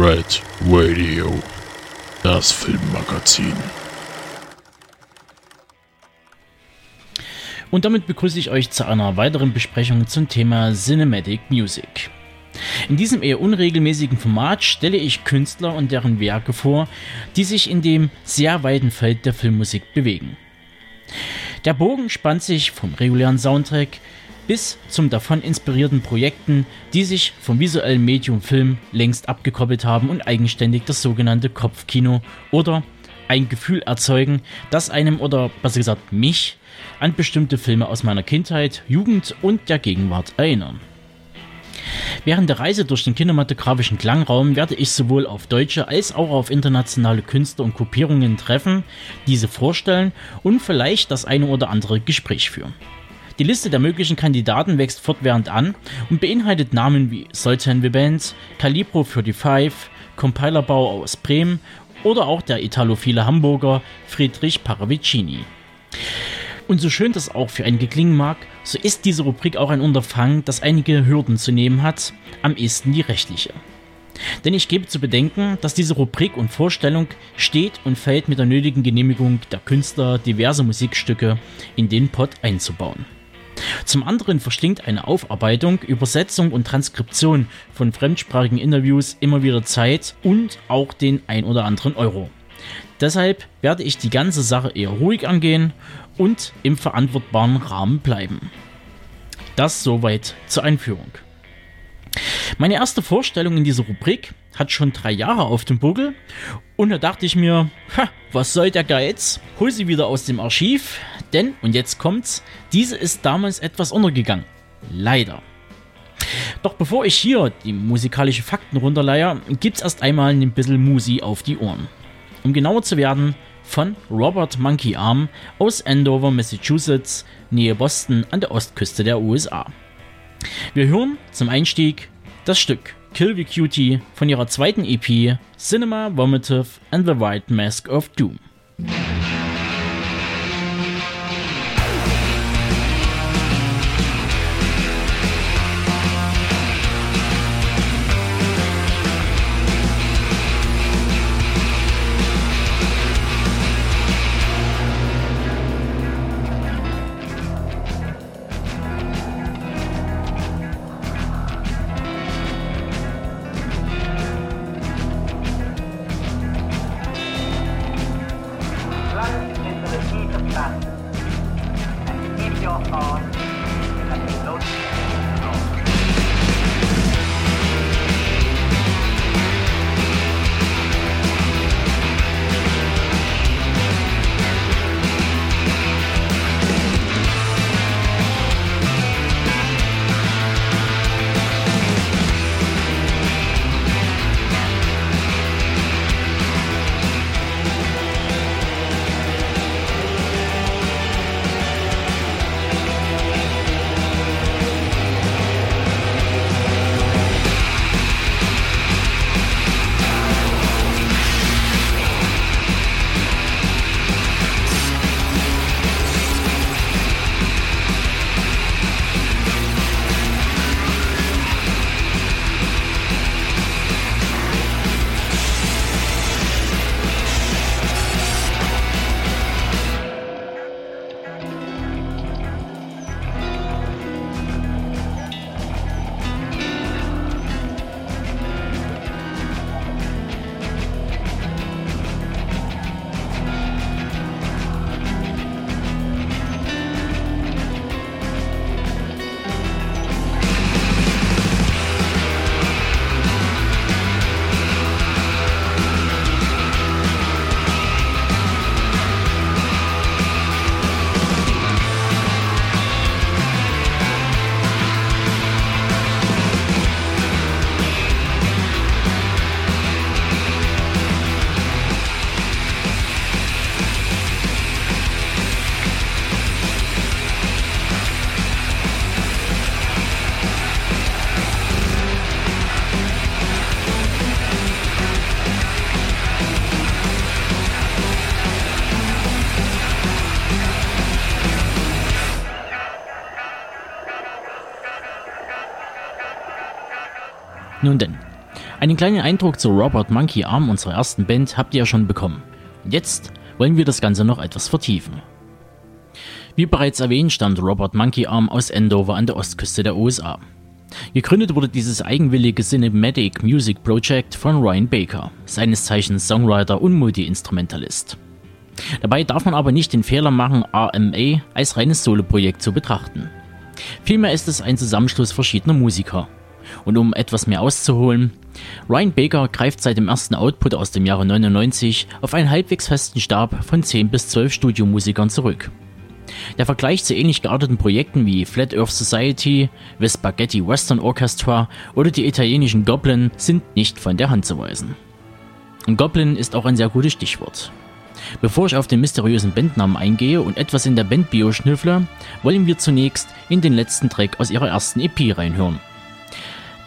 Red Radio, das Filmmagazin. Und damit begrüße ich euch zu einer weiteren Besprechung zum Thema Cinematic Music. In diesem eher unregelmäßigen Format stelle ich Künstler und deren Werke vor, die sich in dem sehr weiten Feld der Filmmusik bewegen. Der Bogen spannt sich vom regulären Soundtrack bis zum davon inspirierten Projekten, die sich vom visuellen Medium Film längst abgekoppelt haben und eigenständig das sogenannte Kopfkino oder ein Gefühl erzeugen, das einem oder besser gesagt mich an bestimmte Filme aus meiner Kindheit, Jugend und der Gegenwart erinnern. Während der Reise durch den kinematografischen Klangraum werde ich sowohl auf deutsche als auch auf internationale Künstler und Gruppierungen treffen, diese vorstellen und vielleicht das eine oder andere Gespräch führen. Die Liste der möglichen Kandidaten wächst fortwährend an und beinhaltet Namen wie the Band, Calibro 45, Compilerbau aus Bremen oder auch der italophile Hamburger Friedrich Paravicini. Und so schön das auch für einige klingen mag, so ist diese Rubrik auch ein Unterfangen, das einige Hürden zu nehmen hat, am ehesten die rechtliche. Denn ich gebe zu bedenken, dass diese Rubrik und Vorstellung steht und fällt mit der nötigen Genehmigung der Künstler, diverse Musikstücke in den Pod einzubauen. Zum anderen verschlingt eine Aufarbeitung, Übersetzung und Transkription von fremdsprachigen Interviews immer wieder Zeit und auch den ein oder anderen Euro. Deshalb werde ich die ganze Sache eher ruhig angehen und im verantwortbaren Rahmen bleiben. Das soweit zur Einführung. Meine erste Vorstellung in dieser Rubrik hat schon drei Jahre auf dem Buckel und da dachte ich mir, was soll der Geiz? Hol sie wieder aus dem Archiv, denn, und jetzt kommt's, diese ist damals etwas untergegangen. Leider. Doch bevor ich hier die musikalischen Fakten runterleier, gibt's erst einmal ein bisschen Musi auf die Ohren. Um genauer zu werden, von Robert Monkey Arm aus Andover, Massachusetts, Nähe Boston an der Ostküste der USA. Wir hören zum Einstieg das Stück Kill the Cutie von ihrer zweiten EP Cinema Vomitive and the White Mask of Doom. Nun denn, Einen kleinen Eindruck zu Robert Monkey Arm, unserer ersten Band, habt ihr ja schon bekommen. Jetzt wollen wir das Ganze noch etwas vertiefen. Wie bereits erwähnt, stammt Robert Monkey Arm aus Andover an der Ostküste der USA. Gegründet wurde dieses eigenwillige Cinematic Music Project von Ryan Baker, seines Zeichens Songwriter und Multi-Instrumentalist. Dabei darf man aber nicht den Fehler machen, RMA als reines Soloprojekt zu betrachten. Vielmehr ist es ein Zusammenschluss verschiedener Musiker. Und um etwas mehr auszuholen, Ryan Baker greift seit dem ersten Output aus dem Jahre 99 auf einen halbwegs festen Stab von 10 bis 12 Studiomusikern zurück. Der Vergleich zu ähnlich gearteten Projekten wie Flat Earth Society, The Spaghetti Western Orchestra oder die italienischen Goblin sind nicht von der Hand zu weisen. Und Goblin ist auch ein sehr gutes Stichwort. Bevor ich auf den mysteriösen Bandnamen eingehe und etwas in der Bandbio schnüffle, wollen wir zunächst in den letzten Track aus ihrer ersten EP reinhören.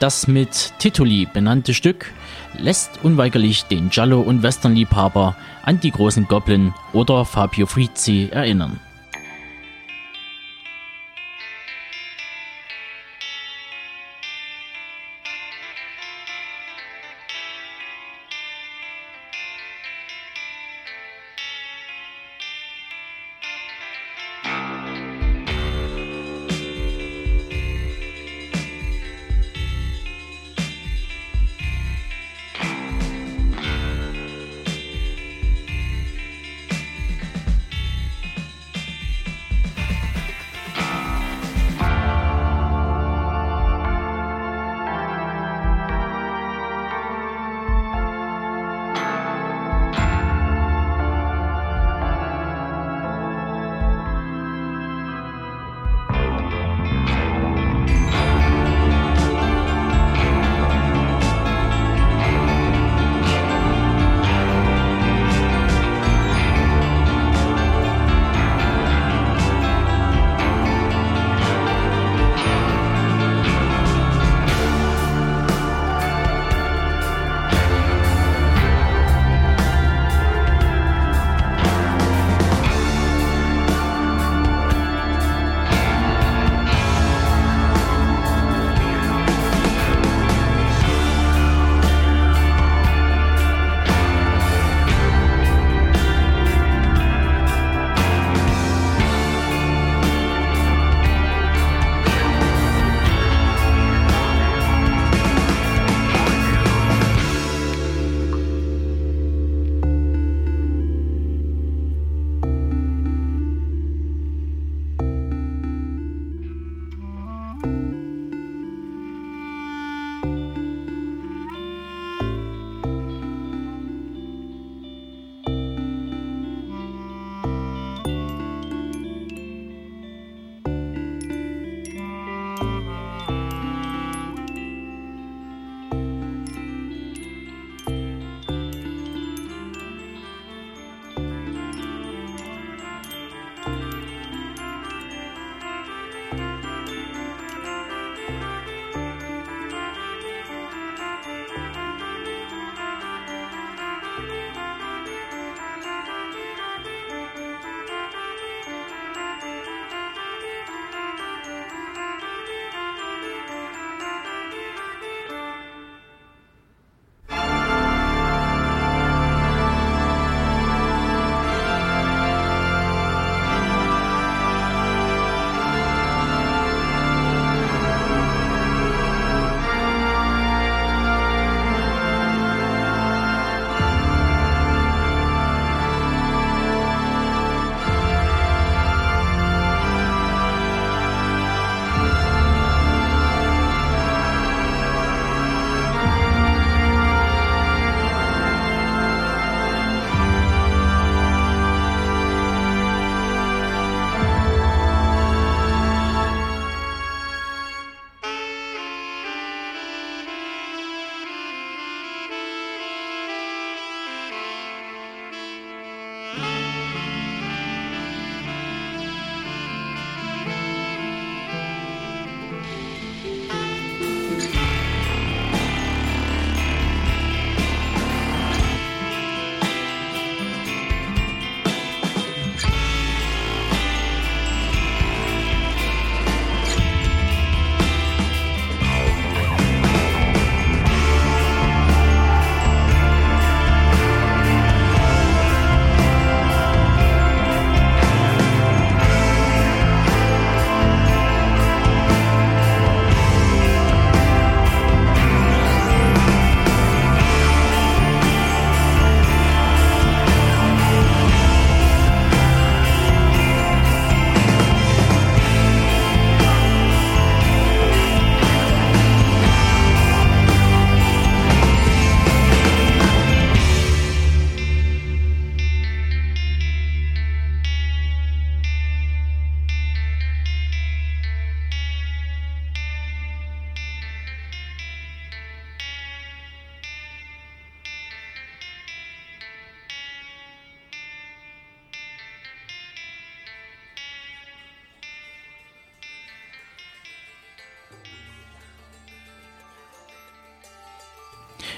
Das mit Titoli benannte Stück lässt unweigerlich den Giallo- und Westernliebhaber an die großen Goblin oder Fabio Frizzi erinnern.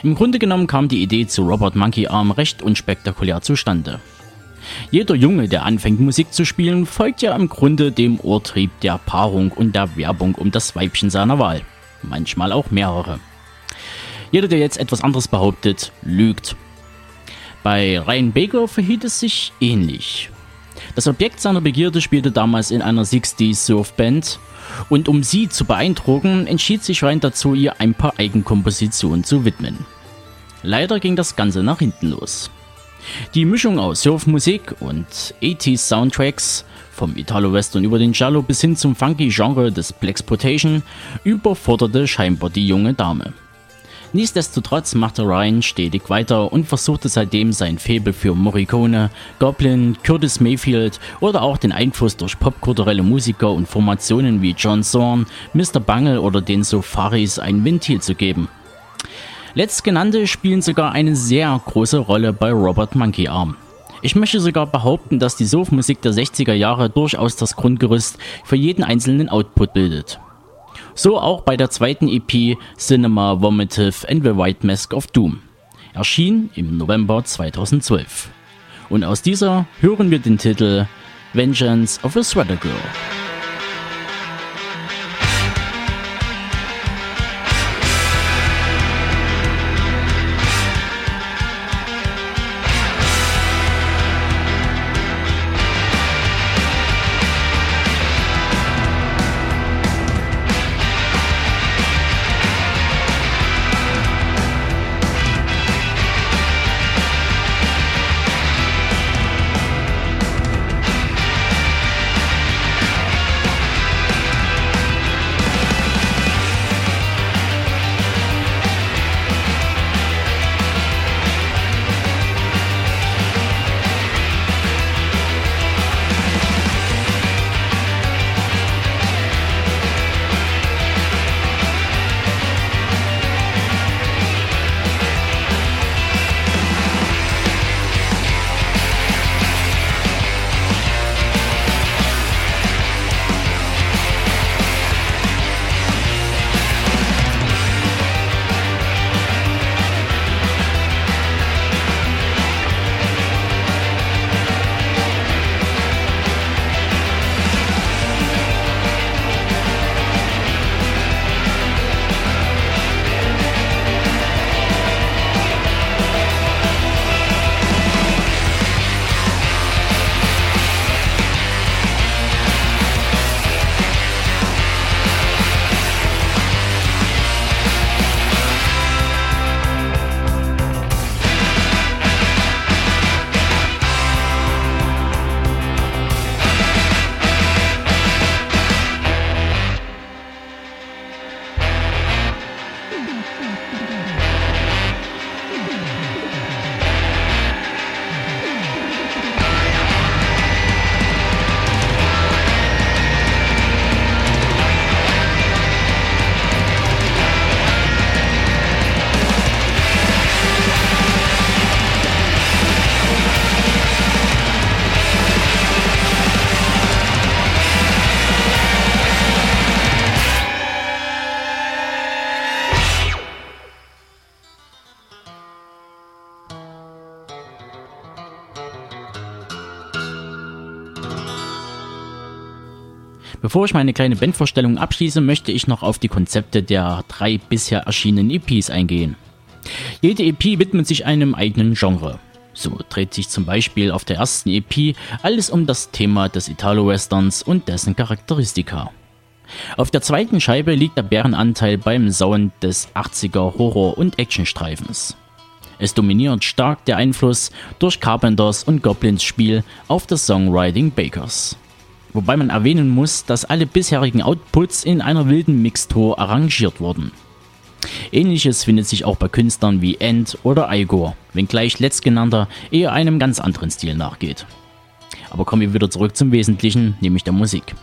Im Grunde genommen kam die Idee zu Robert Monkey Arm recht unspektakulär zustande. Jeder Junge, der anfängt Musik zu spielen, folgt ja im Grunde dem Urtrieb der Paarung und der Werbung um das Weibchen seiner Wahl. Manchmal auch mehrere. Jeder, der jetzt etwas anderes behauptet, lügt. Bei Ryan Baker verhielt es sich ähnlich. Das Objekt seiner Begierde spielte damals in einer 60s Surfband und um sie zu beeindrucken, entschied sich Ryan dazu, ihr ein paar Eigenkompositionen zu widmen. Leider ging das Ganze nach hinten los. Die Mischung aus Surfmusik und 80s Soundtracks, vom Italo-Western über den Giallo bis hin zum funky Genre des Blaxploitation, überforderte scheinbar die junge Dame. Nichtsdestotrotz machte Ryan stetig weiter und versuchte seitdem sein Faible für Morricone, Goblin, Curtis Mayfield oder auch den Einfluss durch popkulturelle Musiker und Formationen wie John Zorn, Mr. Bungle oder den Sofaris ein Ventil zu geben. Letztgenannte spielen sogar eine sehr große Rolle bei Robert Monkey Arm. Ich möchte sogar behaupten, dass die Soft-Musik der 60er Jahre durchaus das Grundgerüst für jeden einzelnen Output bildet. So auch bei der zweiten EP Cinema Vomitive and the White Mask of Doom. Erschien im November 2012. Und aus dieser hören wir den Titel Vengeance of a Sweater Girl. Bevor ich meine kleine Bandvorstellung abschließe, möchte ich noch auf die Konzepte der drei bisher erschienenen EPs eingehen. Jede EP widmet sich einem eigenen Genre. So dreht sich zum Beispiel auf der ersten EP alles um das Thema des Italo-Westerns und dessen Charakteristika. Auf der zweiten Scheibe liegt der Bärenanteil beim Sound des 80er Horror- und Actionstreifens. Es dominiert stark der Einfluss durch Carpenters und Goblins Spiel auf das Songwriting Bakers. Wobei man erwähnen muss, dass alle bisherigen Outputs in einer wilden Mixtur arrangiert wurden. Ähnliches findet sich auch bei Künstlern wie End oder Igor, wenngleich letztgenannter eher einem ganz anderen Stil nachgeht. Aber kommen wir wieder zurück zum Wesentlichen, nämlich der Musik.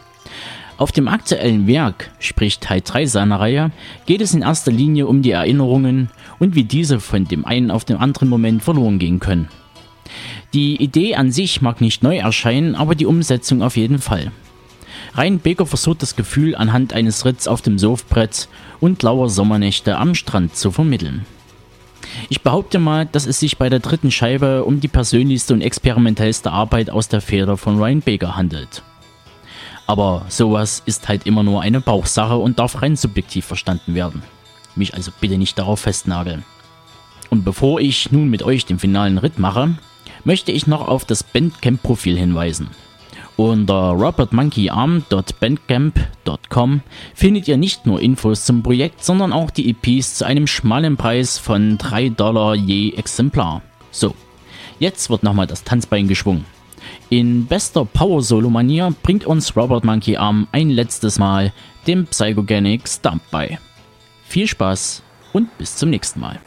Auf dem aktuellen Werk, sprich Teil 3 seiner Reihe, geht es in erster Linie um die Erinnerungen und wie diese von dem einen auf den anderen Moment verloren gehen können. Die Idee an sich mag nicht neu erscheinen, aber die Umsetzung auf jeden Fall. Ryan Baker versucht das Gefühl anhand eines Ritts auf dem Surfbrett und lauer Sommernächte am Strand zu vermitteln. Ich behaupte mal, dass es sich bei der dritten Scheibe um die persönlichste und experimentellste Arbeit aus der Feder von Ryan Baker handelt. Aber sowas ist halt immer nur eine Bauchsache und darf rein subjektiv verstanden werden. Mich also bitte nicht darauf festnageln. Und bevor ich nun mit euch den finalen Ritt mache, möchte ich noch auf das Bandcamp-Profil hinweisen. Unter robertmonkeyarm.bandcamp.com findet ihr nicht nur Infos zum Projekt, sondern auch die EPs zu einem schmalen Preis von 3 Dollar je Exemplar. So, jetzt wird nochmal das Tanzbein geschwungen. In bester Power-Solo-Manier bringt uns Robert Monkey Arm ein letztes Mal den Psychogenic Stump bei. Viel Spaß und bis zum nächsten Mal.